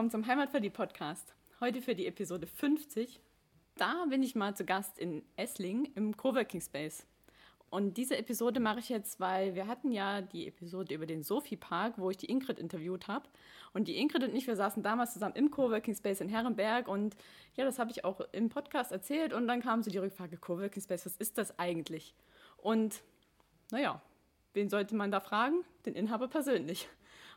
willkommen zum Heimatverlieb Podcast. Heute für die Episode 50. Da bin ich mal zu Gast in Essling im Coworking Space. Und diese Episode mache ich jetzt, weil wir hatten ja die Episode über den Sophie Park, wo ich die Ingrid interviewt habe. Und die Ingrid und ich, wir saßen damals zusammen im Coworking Space in Herrenberg. Und ja, das habe ich auch im Podcast erzählt. Und dann kam so die Rückfrage, Coworking Space, was ist das eigentlich? Und naja, wen sollte man da fragen? Den Inhaber persönlich.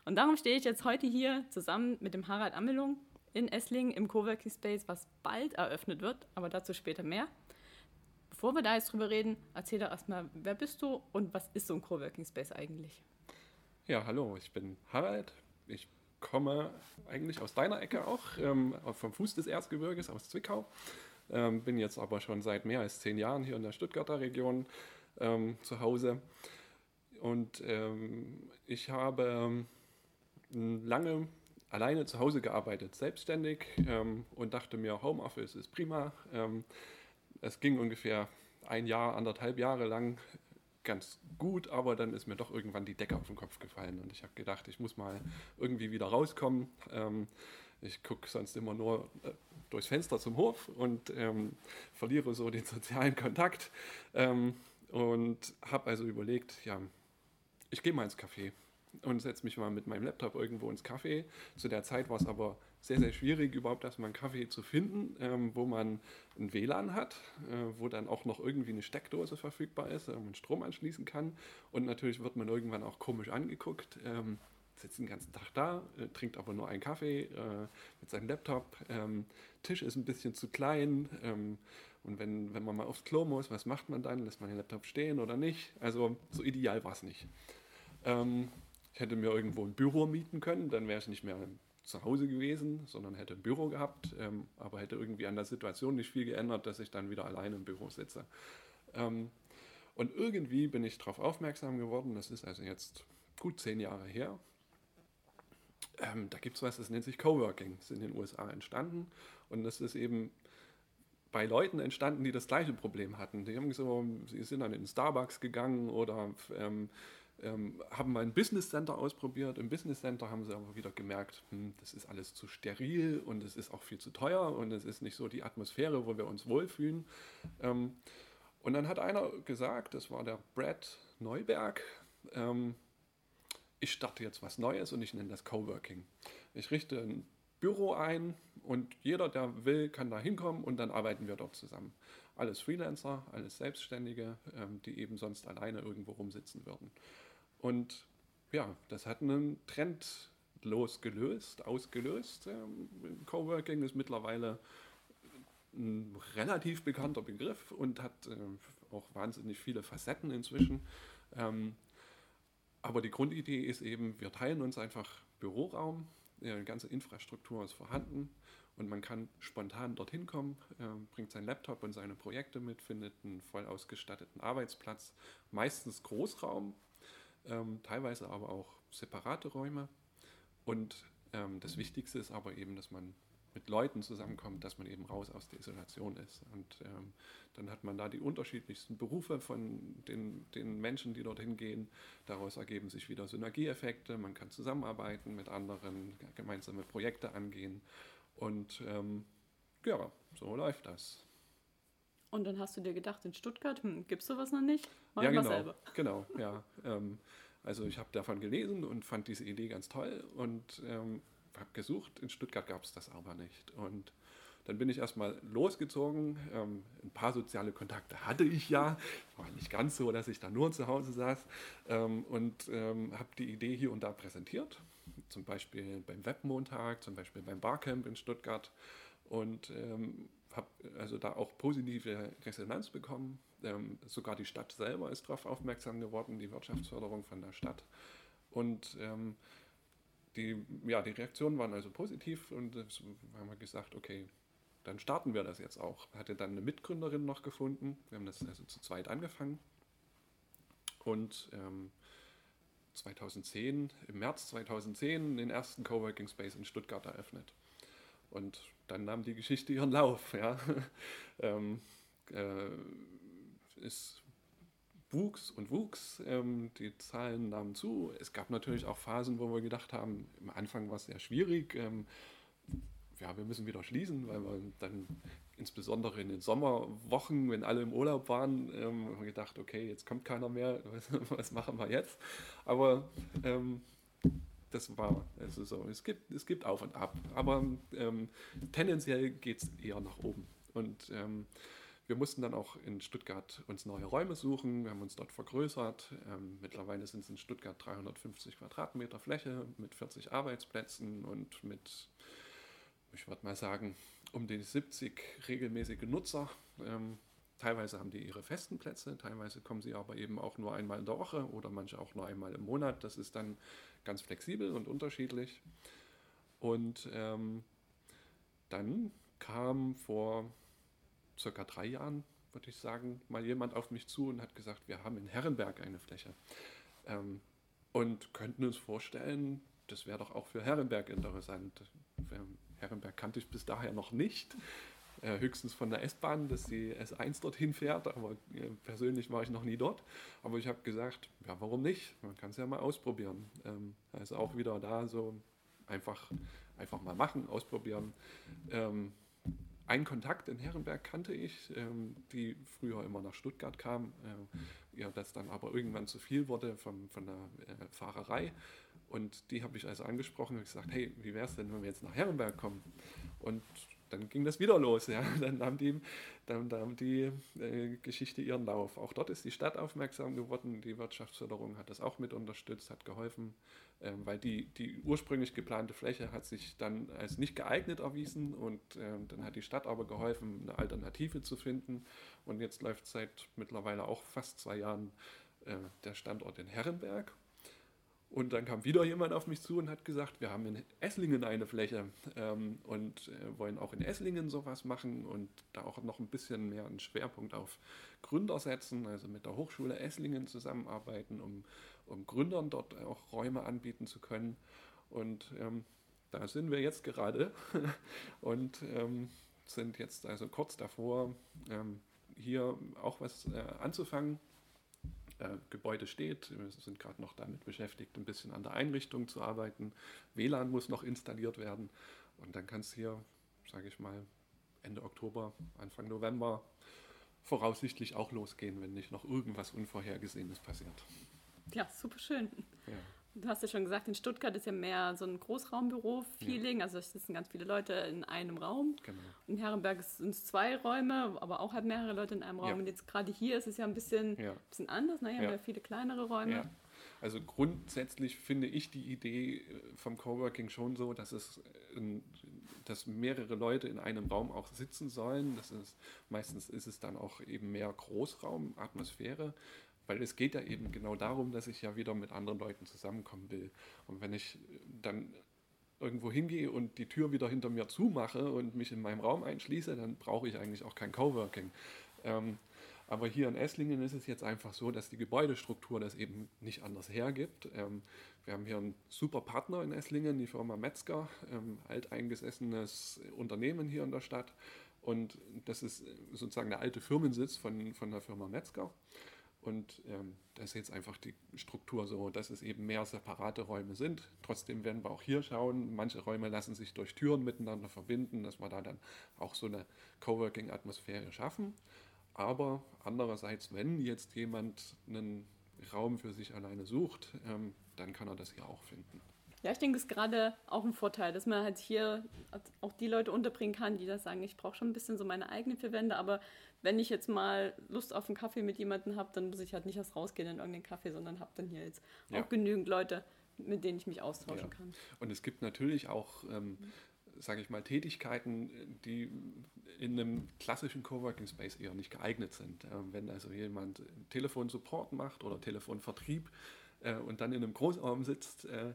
Und darum stehe ich jetzt heute hier zusammen mit dem Harald Ammelung in Esslingen im Coworking Space, was bald eröffnet wird, aber dazu später mehr. Bevor wir da jetzt drüber reden, erzähl doch erstmal, wer bist du und was ist so ein Coworking Space eigentlich? Ja, hallo, ich bin Harald. Ich komme eigentlich aus deiner Ecke auch, ähm, vom Fuß des Erzgebirges aus Zwickau. Ähm, bin jetzt aber schon seit mehr als zehn Jahren hier in der Stuttgarter Region ähm, zu Hause. Und ähm, ich habe ähm, lange alleine zu Hause gearbeitet, selbstständig ähm, und dachte mir, Homeoffice ist prima. Ähm, es ging ungefähr ein Jahr, anderthalb Jahre lang ganz gut, aber dann ist mir doch irgendwann die Decke auf den Kopf gefallen und ich habe gedacht, ich muss mal irgendwie wieder rauskommen. Ähm, ich gucke sonst immer nur äh, durchs Fenster zum Hof und ähm, verliere so den sozialen Kontakt ähm, und habe also überlegt, ja, ich gehe mal ins Café und setze mich mal mit meinem Laptop irgendwo ins Café. Zu der Zeit war es aber sehr, sehr schwierig, überhaupt erstmal einen Kaffee zu finden, ähm, wo man ein WLAN hat, äh, wo dann auch noch irgendwie eine Steckdose verfügbar ist, wo man Strom anschließen kann. Und natürlich wird man irgendwann auch komisch angeguckt. Ähm, sitzt den ganzen Tag da, äh, trinkt aber nur einen Kaffee äh, mit seinem Laptop. Ähm, Tisch ist ein bisschen zu klein. Ähm, und wenn, wenn man mal aufs Klo muss, was macht man dann? Lässt man den Laptop stehen oder nicht? Also so ideal war es nicht. Ähm, ich hätte mir irgendwo ein Büro mieten können, dann wäre ich nicht mehr zu Hause gewesen, sondern hätte ein Büro gehabt, ähm, aber hätte irgendwie an der Situation nicht viel geändert, dass ich dann wieder alleine im Büro sitze. Ähm, und irgendwie bin ich darauf aufmerksam geworden, das ist also jetzt gut zehn Jahre her. Ähm, da gibt es was, das nennt sich Coworking, das ist in den USA entstanden und das ist eben bei Leuten entstanden, die das gleiche Problem hatten. Die haben so, sie sind dann in Starbucks gegangen oder ähm, haben mal ein Business Center ausprobiert. Im Business Center haben sie aber wieder gemerkt, hm, das ist alles zu steril und es ist auch viel zu teuer und es ist nicht so die Atmosphäre, wo wir uns wohlfühlen. Ähm, und dann hat einer gesagt, das war der Brad Neuberg, ähm, ich starte jetzt was Neues und ich nenne das Coworking. Ich richte ein Büro ein und jeder, der will, kann da hinkommen und dann arbeiten wir dort zusammen. Alles Freelancer, alles Selbstständige, ähm, die eben sonst alleine irgendwo rumsitzen würden. Und ja, das hat einen Trend losgelöst, ausgelöst. Ähm, Coworking ist mittlerweile ein relativ bekannter Begriff und hat äh, auch wahnsinnig viele Facetten inzwischen. Ähm, aber die Grundidee ist eben, wir teilen uns einfach Büroraum, die ganze Infrastruktur ist vorhanden und man kann spontan dorthin kommen, äh, bringt seinen Laptop und seine Projekte mit, findet einen voll ausgestatteten Arbeitsplatz, meistens Großraum, ähm, teilweise aber auch separate Räume. Und ähm, das Wichtigste ist aber eben, dass man mit Leuten zusammenkommt, dass man eben raus aus der Isolation ist. Und ähm, dann hat man da die unterschiedlichsten Berufe von den, den Menschen, die dorthin gehen. Daraus ergeben sich wieder Synergieeffekte. Man kann zusammenarbeiten mit anderen, gemeinsame Projekte angehen. Und ähm, ja, so läuft das. Und dann hast du dir gedacht, in Stuttgart hm, gibt es sowas noch nicht? Mach ja, genau, selber. genau, ja. Ähm, also ich habe davon gelesen und fand diese Idee ganz toll und ähm, habe gesucht. In Stuttgart gab es das aber nicht. Und dann bin ich erstmal losgezogen. Ähm, ein paar soziale Kontakte hatte ich ja. War nicht ganz so, dass ich da nur zu Hause saß. Ähm, und ähm, habe die Idee hier und da präsentiert. Zum Beispiel beim Webmontag, zum Beispiel beim Barcamp in Stuttgart. Und ähm, habe also da auch positive Resonanz bekommen. Ähm, sogar die Stadt selber ist darauf aufmerksam geworden, die Wirtschaftsförderung von der Stadt. Und ähm, die, ja, die Reaktionen waren also positiv und es haben wir gesagt, okay, dann starten wir das jetzt auch. Hatte dann eine Mitgründerin noch gefunden. Wir haben das also zu zweit angefangen. Und ähm, 2010, im März 2010, den ersten Coworking Space in Stuttgart eröffnet. Und dann nahm die Geschichte ihren Lauf. Ja. ähm, äh, es wuchs und wuchs, ähm, die Zahlen nahmen zu. Es gab natürlich auch Phasen, wo wir gedacht haben, am Anfang war es sehr schwierig. Ähm, ja, wir müssen wieder schließen, weil wir dann insbesondere in den Sommerwochen, wenn alle im Urlaub waren, ähm, haben wir gedacht, okay, jetzt kommt keiner mehr, was, machen wir jetzt? Aber ähm, das war also so. Es gibt, es gibt auf und ab, aber ähm, tendenziell geht es eher nach oben. Und ähm, wir mussten dann auch in Stuttgart uns neue Räume suchen. Wir haben uns dort vergrößert. Ähm, mittlerweile sind es in Stuttgart 350 Quadratmeter Fläche mit 40 Arbeitsplätzen und mit, ich würde mal sagen, um die 70 regelmäßige Nutzer. Ähm, teilweise haben die ihre festen Plätze, teilweise kommen sie aber eben auch nur einmal in der Woche oder manche auch nur einmal im Monat. Das ist dann ganz flexibel und unterschiedlich. Und ähm, dann kam vor circa drei Jahren, würde ich sagen, mal jemand auf mich zu und hat gesagt, wir haben in Herrenberg eine Fläche. Ähm, und könnten uns vorstellen, das wäre doch auch für Herrenberg interessant. Herrenberg kannte ich bis daher noch nicht. Äh, höchstens von der S-Bahn, dass die S1 dorthin fährt, aber äh, persönlich war ich noch nie dort. Aber ich habe gesagt, ja, warum nicht? Man kann es ja mal ausprobieren. Ähm, also auch wieder da so einfach, einfach mal machen, ausprobieren. Ähm, einen Kontakt in Herrenberg kannte ich, ähm, die früher immer nach Stuttgart kam, äh, ja, das dann aber irgendwann zu viel wurde von, von der äh, Fahrerei. Und die habe ich also angesprochen und gesagt, hey, wie wäre es denn, wenn wir jetzt nach Herrenberg kommen? Und dann ging das wieder los. Ja. Dann nahm die, dann nahm die äh, Geschichte ihren Lauf. Auch dort ist die Stadt aufmerksam geworden. Die Wirtschaftsförderung hat das auch mit unterstützt, hat geholfen, ähm, weil die, die ursprünglich geplante Fläche hat sich dann als nicht geeignet erwiesen und ähm, dann hat die Stadt aber geholfen, eine Alternative zu finden. Und jetzt läuft seit mittlerweile auch fast zwei Jahren äh, der Standort in Herrenberg und dann kam wieder jemand auf mich zu und hat gesagt, wir haben in Esslingen eine Fläche ähm, und äh, wollen auch in Esslingen sowas machen und da auch noch ein bisschen mehr einen Schwerpunkt auf Gründer setzen, also mit der Hochschule Esslingen zusammenarbeiten, um, um Gründern dort auch Räume anbieten zu können. Und ähm, da sind wir jetzt gerade und ähm, sind jetzt also kurz davor, ähm, hier auch was äh, anzufangen äh, Gebäude steht. Wir sind gerade noch damit beschäftigt, ein bisschen an der Einrichtung zu arbeiten. WLAN muss noch installiert werden. Und dann kann es hier, sage ich mal, Ende Oktober, Anfang November voraussichtlich auch losgehen, wenn nicht noch irgendwas Unvorhergesehenes passiert. Ja, super schön. Ja. Du hast ja schon gesagt, in Stuttgart ist ja mehr so ein Großraumbüro-Feeling. Ja. Also es sitzen ganz viele Leute in einem Raum. Genau. In Herrenberg sind es zwei Räume, aber auch halt mehrere Leute in einem Raum. Ja. Und jetzt gerade hier ist es ja ein bisschen, ja. bisschen anders. Ne? Hier haben wir viele kleinere Räume. Also grundsätzlich finde ich die Idee äh, vom Coworking schon so, dass es äh, dass mehrere Leute in einem Raum auch sitzen sollen. Das ist, meistens ist es dann auch eben mehr Großraumatmosphäre. Weil es geht ja eben genau darum, dass ich ja wieder mit anderen Leuten zusammenkommen will. Und wenn ich dann irgendwo hingehe und die Tür wieder hinter mir zumache und mich in meinem Raum einschließe, dann brauche ich eigentlich auch kein Coworking. Ähm, aber hier in Esslingen ist es jetzt einfach so, dass die Gebäudestruktur das eben nicht anders hergibt. Ähm, wir haben hier einen super Partner in Esslingen, die Firma Metzger, ähm, alteingesessenes Unternehmen hier in der Stadt. Und das ist sozusagen der alte Firmensitz von, von der Firma Metzger. Und ähm, das ist jetzt einfach die Struktur so, dass es eben mehr separate Räume sind. Trotzdem werden wir auch hier schauen, manche Räume lassen sich durch Türen miteinander verbinden, dass wir da dann auch so eine Coworking-Atmosphäre schaffen. Aber andererseits, wenn jetzt jemand einen Raum für sich alleine sucht, ähm, dann kann er das hier auch finden. Ja, ich denke, das ist gerade auch ein Vorteil, dass man halt hier auch die Leute unterbringen kann, die das sagen, ich brauche schon ein bisschen so meine eigenen vier Wände, aber wenn ich jetzt mal Lust auf einen Kaffee mit jemandem habe, dann muss ich halt nicht erst rausgehen in irgendeinen Kaffee, sondern habe dann hier jetzt ja. auch genügend Leute, mit denen ich mich austauschen ja. kann. Und es gibt natürlich auch, ähm, sage ich mal, Tätigkeiten, die in einem klassischen Coworking Space eher nicht geeignet sind. Ähm, wenn also jemand Telefonsupport macht oder Telefonvertrieb äh, und dann in einem Großraum sitzt, äh,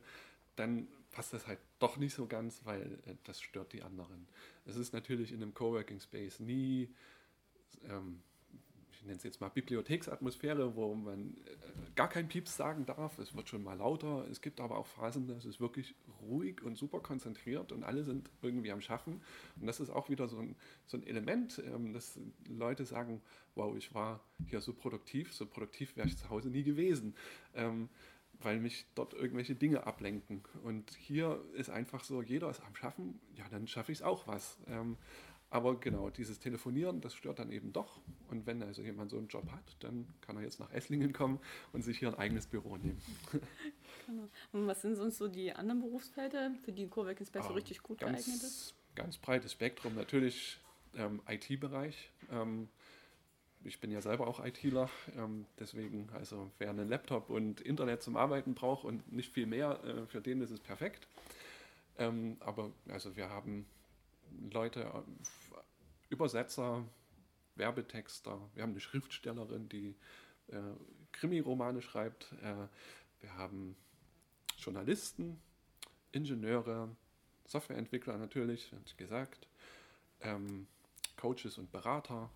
dann passt das halt doch nicht so ganz, weil äh, das stört die anderen. Es ist natürlich in einem Coworking Space nie, ähm, ich nenne es jetzt mal Bibliotheksatmosphäre, wo man äh, gar kein Pieps sagen darf. Es wird schon mal lauter. Es gibt aber auch Phasen, da ist wirklich ruhig und super konzentriert und alle sind irgendwie am Schaffen. Und das ist auch wieder so ein, so ein Element, ähm, dass Leute sagen, wow, ich war hier so produktiv, so produktiv wäre ich zu Hause nie gewesen. Ähm, weil mich dort irgendwelche Dinge ablenken. Und hier ist einfach so, jeder ist am Schaffen, ja, dann schaffe ich es auch was. Ähm, aber genau, dieses Telefonieren, das stört dann eben doch. Und wenn also jemand so einen Job hat, dann kann er jetzt nach Esslingen kommen und sich hier ein eigenes Büro nehmen. Genau. Und was sind sonst so die anderen Berufsfelder, für die Coworking Space so richtig gut ganz, geeignet ist? Ganz breites Spektrum. Natürlich ähm, IT-Bereich. Ähm, ich bin ja selber auch ITler, ähm, deswegen, also wer einen Laptop und Internet zum Arbeiten braucht und nicht viel mehr, äh, für den ist es perfekt. Ähm, aber also wir haben Leute, äh, Übersetzer, Werbetexter, wir haben eine Schriftstellerin, die äh, Krimi-Romane schreibt, äh, wir haben Journalisten, Ingenieure, Softwareentwickler natürlich, hat gesagt, ähm, Coaches und Berater,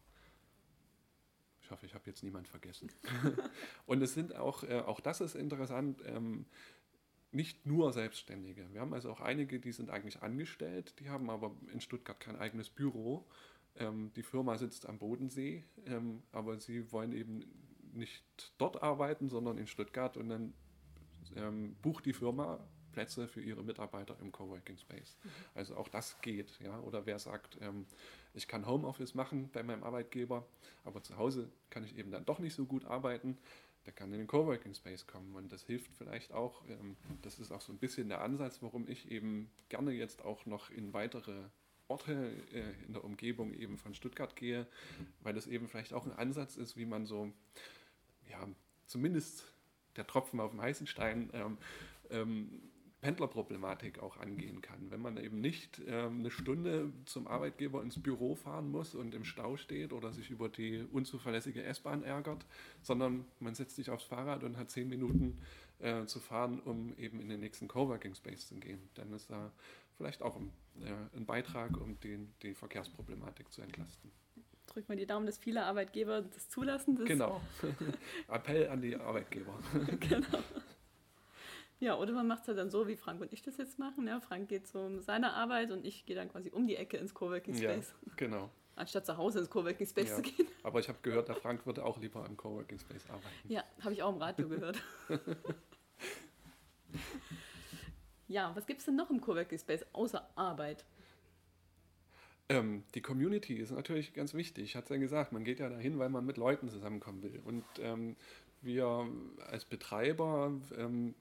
hoffe, ich habe jetzt niemand vergessen. und es sind auch, äh, auch das ist interessant, ähm, nicht nur Selbstständige. Wir haben also auch einige, die sind eigentlich angestellt, die haben aber in Stuttgart kein eigenes Büro. Ähm, die Firma sitzt am Bodensee, ähm, aber sie wollen eben nicht dort arbeiten, sondern in Stuttgart und dann ähm, bucht die Firma Plätze für ihre Mitarbeiter im Coworking Space. Mhm. Also auch das geht. Ja? Oder wer sagt, ähm, ich kann Homeoffice machen bei meinem Arbeitgeber, aber zu Hause kann ich eben dann doch nicht so gut arbeiten, der kann in den Coworking Space kommen. Und das hilft vielleicht auch, ähm, das ist auch so ein bisschen der Ansatz, warum ich eben gerne jetzt auch noch in weitere Orte äh, in der Umgebung eben von Stuttgart gehe, weil das eben vielleicht auch ein Ansatz ist, wie man so, ja, zumindest der Tropfen auf dem heißen Stein ähm, ähm, Pendlerproblematik auch angehen kann. Wenn man eben nicht ähm, eine Stunde zum Arbeitgeber ins Büro fahren muss und im Stau steht oder sich über die unzuverlässige S-Bahn ärgert, sondern man setzt sich aufs Fahrrad und hat zehn Minuten äh, zu fahren, um eben in den nächsten Coworking Space zu gehen. Dann ist da vielleicht auch ein, äh, ein Beitrag, um den, die Verkehrsproblematik zu entlasten. Drück mal die Daumen, dass viele Arbeitgeber das zulassen. Das genau. Appell an die Arbeitgeber. genau. Ja, oder man macht es halt dann so, wie Frank und ich das jetzt machen. Ja, Frank geht zu seiner Arbeit und ich gehe dann quasi um die Ecke ins Coworking Space. Ja, genau. Anstatt zu Hause ins Coworking Space ja. zu gehen. Aber ich habe gehört, der Frank würde auch lieber im Coworking Space arbeiten. Ja, habe ich auch im Radio gehört. ja, was gibt es denn noch im Coworking Space außer Arbeit? Ähm, die Community ist natürlich ganz wichtig. Ich hatte es ja gesagt, man geht ja dahin, weil man mit Leuten zusammenkommen will. Und ähm, wir als Betreiber ähm,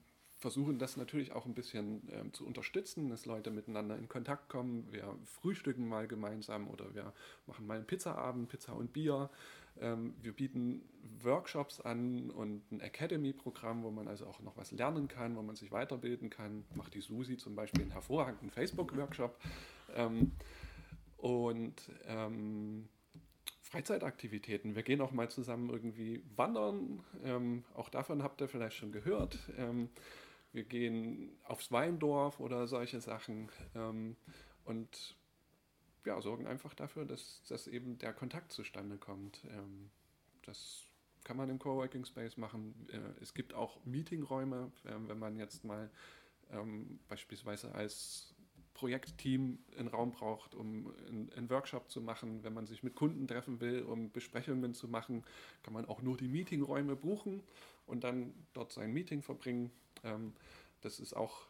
versuchen das natürlich auch ein bisschen ähm, zu unterstützen, dass Leute miteinander in Kontakt kommen. Wir frühstücken mal gemeinsam oder wir machen mal einen Pizzaabend, Pizza und Bier. Ähm, wir bieten Workshops an und ein Academy-Programm, wo man also auch noch was lernen kann, wo man sich weiterbilden kann. Macht die Susi zum Beispiel einen hervorragenden Facebook-Workshop. Ähm, und ähm, Freizeitaktivitäten. Wir gehen auch mal zusammen irgendwie wandern. Ähm, auch davon habt ihr vielleicht schon gehört. Ähm, wir gehen aufs Weindorf oder solche Sachen ähm, und ja, sorgen einfach dafür, dass, dass eben der Kontakt zustande kommt. Ähm, das kann man im Coworking Space machen. Äh, es gibt auch Meetingräume, äh, wenn man jetzt mal ähm, beispielsweise als Projektteam einen Raum braucht, um einen, Workshop zu machen. Wenn man sich mit Kunden treffen will, um Besprechungen zu machen, kann man auch nur die Meetingräume buchen und dann dort sein Meeting verbringen. Ähm, das ist auch,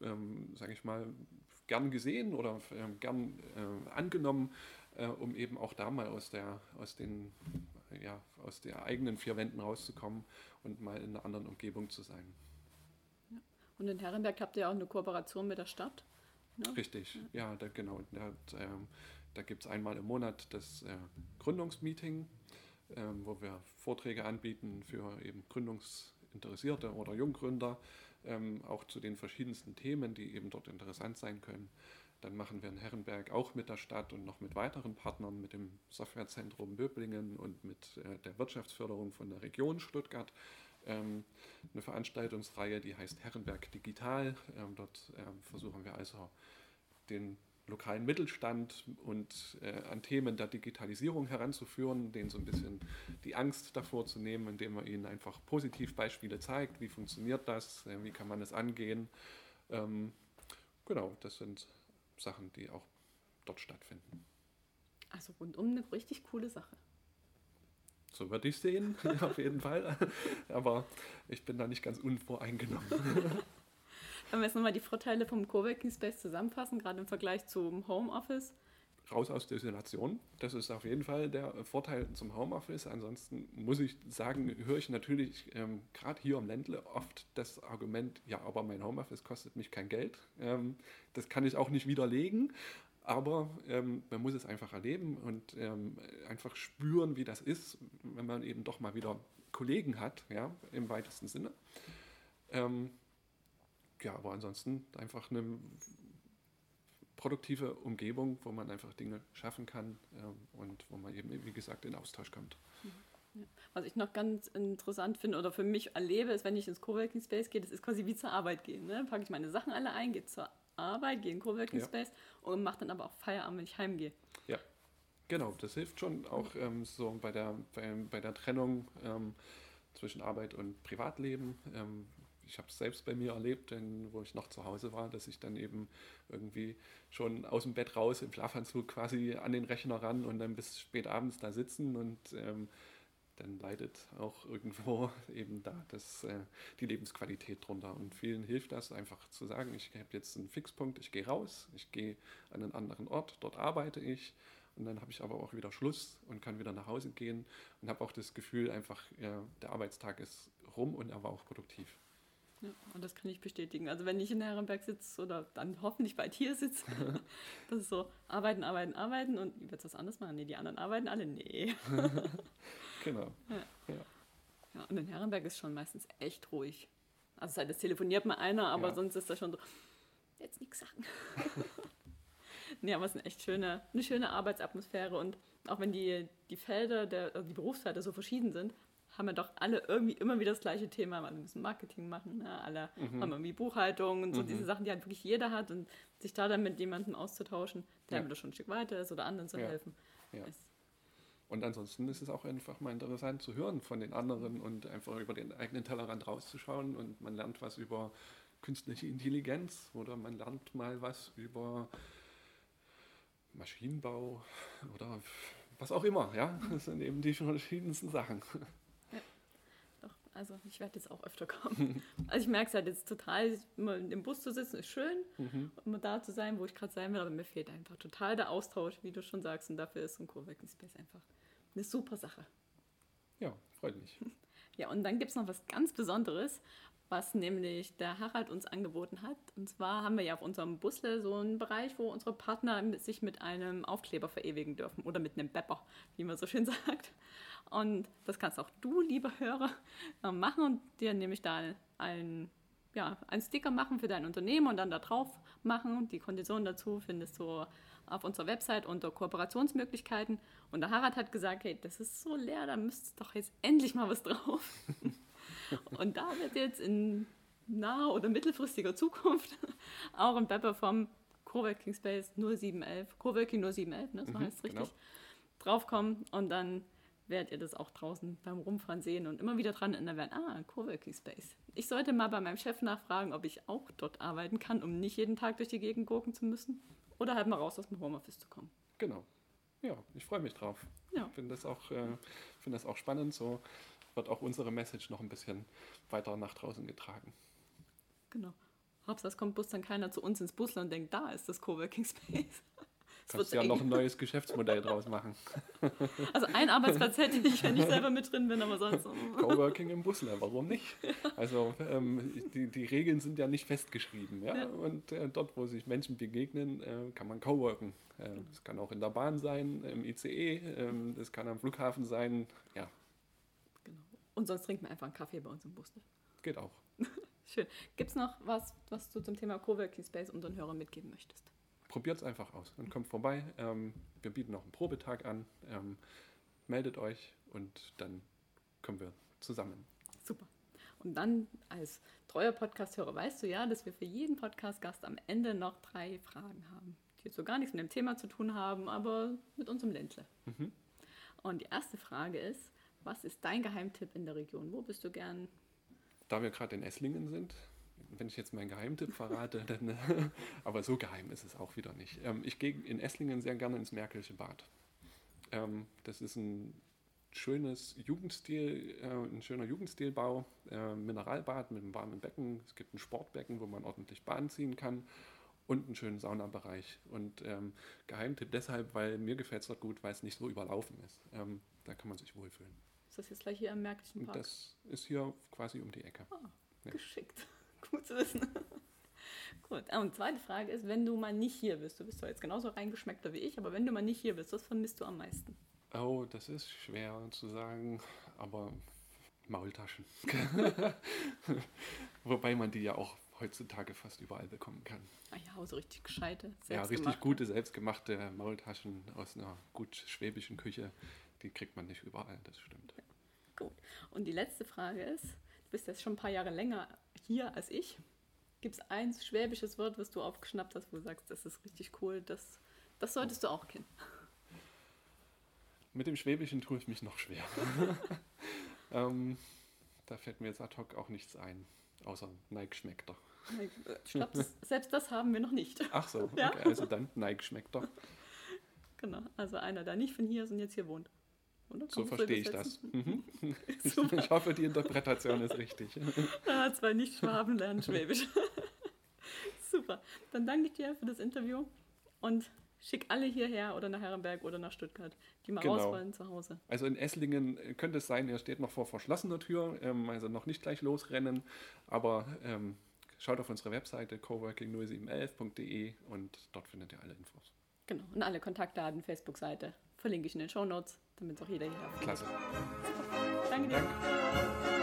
ähm, sage ich mal, gern gesehen oder ähm, gern äh, angenommen, äh, um eben auch da mal aus der, aus den, ja, aus der eigenen vier Wänden rauszukommen und mal in einer anderen Umgebung zu sein. Ja. Und in Herrenberg habt ihr auch eine Kooperation mit der Stadt. Ne? Richtig, ja, ja da, genau. Da, ähm, da gibt es einmal im Monat das äh, Gründungsmeeting, ähm, wo wir Vorträge anbieten für eben Gründungs- Interessierte oder Junggründer, ähm, auch zu den verschiedensten Themen, die eben dort interessant sein können. Dann machen wir in Herrenberg auch mit der Stadt und noch mit weiteren Partnern, mit dem Softwarezentrum Böblingen und mit äh, der Wirtschaftsförderung von der Region Stuttgart ähm, eine Veranstaltungsreihe, die heißt Herrenberg Digital. Ähm, dort ähm, versuchen wir also den lokalen Mittelstand und äh, an Themen der Digitalisierung heranzuführen, denen so ein bisschen die Angst davor zu nehmen, indem man ihnen einfach Positivbeispiele zeigt, wie funktioniert das, äh, wie kann man es angehen. Ähm, genau, das sind Sachen, die auch dort stattfinden. Also rundum eine richtig coole Sache. so würde ich sehen, auf jeden Fall. Aber ich bin da nicht ganz unvoreingenommen. Wenn wir jetzt nochmal die Vorteile vom Coworking Space zusammenfassen, gerade im Vergleich zum Homeoffice. Raus aus der Isolation. Das ist auf jeden Fall der Vorteil zum Homeoffice. Ansonsten muss ich sagen, höre ich natürlich ähm, gerade hier am Ländle oft das Argument, ja, aber mein Homeoffice kostet mich kein Geld. Ähm, das kann ich auch nicht widerlegen. Aber ähm, man muss es einfach erleben und ähm, einfach spüren, wie das ist, wenn man eben doch mal wieder Kollegen hat, ja, im weitesten Sinne. Ähm, ja, aber ansonsten einfach eine produktive Umgebung, wo man einfach Dinge schaffen kann ähm, und wo man eben, wie gesagt, in Austausch kommt. Was ich noch ganz interessant finde oder für mich erlebe, ist, wenn ich ins Coworking Space gehe, das ist quasi wie zur Arbeit gehen. Ne? Packe ich meine Sachen alle ein, gehe zur Arbeit, gehe in Coworking ja. Space und mache dann aber auch Feierabend, wenn ich heimgehe. Ja, genau. Das hilft schon auch ähm, so bei der, bei, bei der Trennung ähm, zwischen Arbeit und Privatleben. Ähm, ich habe es selbst bei mir erlebt, denn wo ich noch zu Hause war, dass ich dann eben irgendwie schon aus dem Bett raus im Schlafanzug quasi an den Rechner ran und dann bis spät abends da sitzen und ähm, dann leidet auch irgendwo eben da das, äh, die Lebensqualität drunter. Und vielen hilft das einfach zu sagen, ich habe jetzt einen Fixpunkt, ich gehe raus, ich gehe an einen anderen Ort, dort arbeite ich und dann habe ich aber auch wieder Schluss und kann wieder nach Hause gehen und habe auch das Gefühl, einfach ja, der Arbeitstag ist rum und er war auch produktiv. Ja, und das kann ich bestätigen. Also wenn ich in Herrenberg sitze oder dann hoffentlich bald hier sitze, das ist so, arbeiten, arbeiten, arbeiten und wird was anderes machen? Nee, die anderen arbeiten alle? Nee. genau. Ja. Ja. ja. und in Herrenberg ist schon meistens echt ruhig. Also das telefoniert mal einer, aber ja. sonst ist das schon so, jetzt nichts sagen. nee, aber es ist eine echt schöne, eine schöne Arbeitsatmosphäre und auch wenn die, die Felder, der, also die Berufsfelder so verschieden sind, haben wir doch alle irgendwie immer wieder das gleiche Thema. Alle müssen Marketing machen, ne? alle mhm. haben irgendwie Buchhaltung und so mhm. diese Sachen, die halt wirklich jeder hat und sich da dann mit jemandem auszutauschen, der ja. schon ein Stück weiter ist oder anderen zu ja. helfen. Ja. Und ansonsten ist es auch einfach mal interessant zu hören von den anderen und einfach über den eigenen Tellerrand rauszuschauen und man lernt was über künstliche Intelligenz oder man lernt mal was über Maschinenbau oder was auch immer. Ja, das sind eben die verschiedensten Sachen. Also ich werde jetzt auch öfter kommen. Also ich merke es halt jetzt total, immer im Bus zu sitzen ist schön, mhm. immer da zu sein, wo ich gerade sein will, aber mir fehlt einfach total der Austausch, wie du schon sagst. Und dafür ist so ein Coworking Space einfach eine super Sache. Ja, freut mich. Ja, und dann gibt es noch was ganz Besonderes, was nämlich der Harald uns angeboten hat. Und zwar haben wir ja auf unserem Busle so einen Bereich, wo unsere Partner sich mit einem Aufkleber verewigen dürfen oder mit einem Bepper, wie man so schön sagt. Und das kannst auch du, lieber Hörer, äh, machen und dir nämlich da einen, ja, einen Sticker machen für dein Unternehmen und dann da drauf machen. Die Konditionen dazu findest du auf unserer Website unter Kooperationsmöglichkeiten. Und der Harald hat gesagt, hey, das ist so leer, da müsste doch jetzt endlich mal was drauf. und da wird jetzt in naher oder mittelfristiger Zukunft auch ein Pepper vom Coworking Space 0711, Coworking 0711, ne, das mhm, heißt richtig, genau. draufkommen und dann werdet ihr das auch draußen beim Rumfahren sehen und immer wieder dran erinnern werden, ah, Coworking Space. Ich sollte mal bei meinem Chef nachfragen, ob ich auch dort arbeiten kann, um nicht jeden Tag durch die Gegend gucken zu müssen. Oder halt mal raus aus dem Homeoffice zu kommen. Genau. Ja, ich freue mich drauf. Ja. Ich finde das, auch, äh, find das auch spannend. So wird auch unsere Message noch ein bisschen weiter nach draußen getragen. Genau. Hauptsache, es kommt Bus dann keiner zu uns ins Busland und denkt, da ist das Coworking Space. Kannst ja eng. noch ein neues Geschäftsmodell draus machen. Also ein Arbeitsplatz hätte ich, wenn ich selber mit drin bin, aber sonst. Coworking im Busler, warum nicht? Also ähm, die, die Regeln sind ja nicht festgeschrieben. Ja? ja. Und äh, dort, wo sich Menschen begegnen, äh, kann man coworken. Äh, das kann auch in der Bahn sein, im ICE, äh, das kann am Flughafen sein. Ja. Und sonst trinkt man einfach einen Kaffee bei uns im Bus. Ne? Geht auch. Schön. Gibt es noch was, was du zum Thema Coworking Space unseren Hörern mitgeben möchtest? probiert es einfach aus und kommt vorbei. Ähm, wir bieten noch einen Probetag an. Ähm, meldet euch und dann kommen wir zusammen. Super. Und dann als treuer Podcast-Hörer weißt du ja, dass wir für jeden Podcast-Gast am Ende noch drei Fragen haben, die jetzt so gar nichts mit dem Thema zu tun haben, aber mit unserem Ländle. Mhm. Und die erste Frage ist, was ist dein Geheimtipp in der Region? Wo bist du gern? Da wir gerade in Esslingen sind, wenn ich jetzt meinen Geheimtipp verrate, dann, aber so geheim ist es auch wieder nicht. Ähm, ich gehe in Esslingen sehr gerne ins Märkische Bad. Ähm, das ist ein schönes Jugendstil, äh, ein schöner Jugendstilbau, äh, Mineralbad mit einem warmen Becken. Es gibt ein Sportbecken, wo man ordentlich Bahn ziehen kann und einen schönen Saunabereich. Und ähm, Geheimtipp deshalb, weil mir gefällt es dort gut, weil es nicht so überlaufen ist. Ähm, da kann man sich wohlfühlen. Ist das jetzt gleich hier im Märkischen Park? Das ist hier quasi um die Ecke. Oh, ja. Geschickt. Gut zu wissen. Gut. Und zweite Frage ist, wenn du mal nicht hier bist, du bist zwar jetzt genauso reingeschmeckter wie ich, aber wenn du mal nicht hier bist, was vermisst du am meisten? Oh, das ist schwer zu sagen, aber Maultaschen. Wobei man die ja auch heutzutage fast überall bekommen kann. Ah ja, so richtig gescheite, Ja, richtig gute, selbstgemachte Maultaschen aus einer gut schwäbischen Küche, die kriegt man nicht überall, das stimmt. Gut. Und die letzte Frage ist, du bist jetzt schon ein paar Jahre länger hier als ich. Gibt es ein schwäbisches Wort, was du aufgeschnappt hast, wo du sagst, das ist richtig cool, das, das solltest du auch kennen? Mit dem Schwäbischen tue ich mich noch schwer. ähm, da fällt mir jetzt ad hoc auch nichts ein, außer Nike schmeckt doch. Ich glaube, selbst das haben wir noch nicht. Ach so, okay, ja? also dann Nike schmeckt doch. Genau, also einer, der nicht von hier ist und jetzt hier wohnt. So verstehe ich das. Mhm. ich hoffe, die Interpretation ist richtig. ja, zwei Nicht-Schwaben lernen Schwäbisch. Super. Dann danke ich dir für das Interview und schick alle hierher oder nach Herrenberg oder nach Stuttgart, die mal genau. raus wollen zu Hause. Also in Esslingen könnte es sein, er steht noch vor verschlossener Tür, ähm, also noch nicht gleich losrennen, aber ähm, schaut auf unsere Webseite coworking0711.de und dort findet ihr alle Infos. Genau, und alle Kontaktdaten, Facebook-Seite verlinke ich in den Show Notes, damit auch jeder hier Klasse. Danke dir. Danke.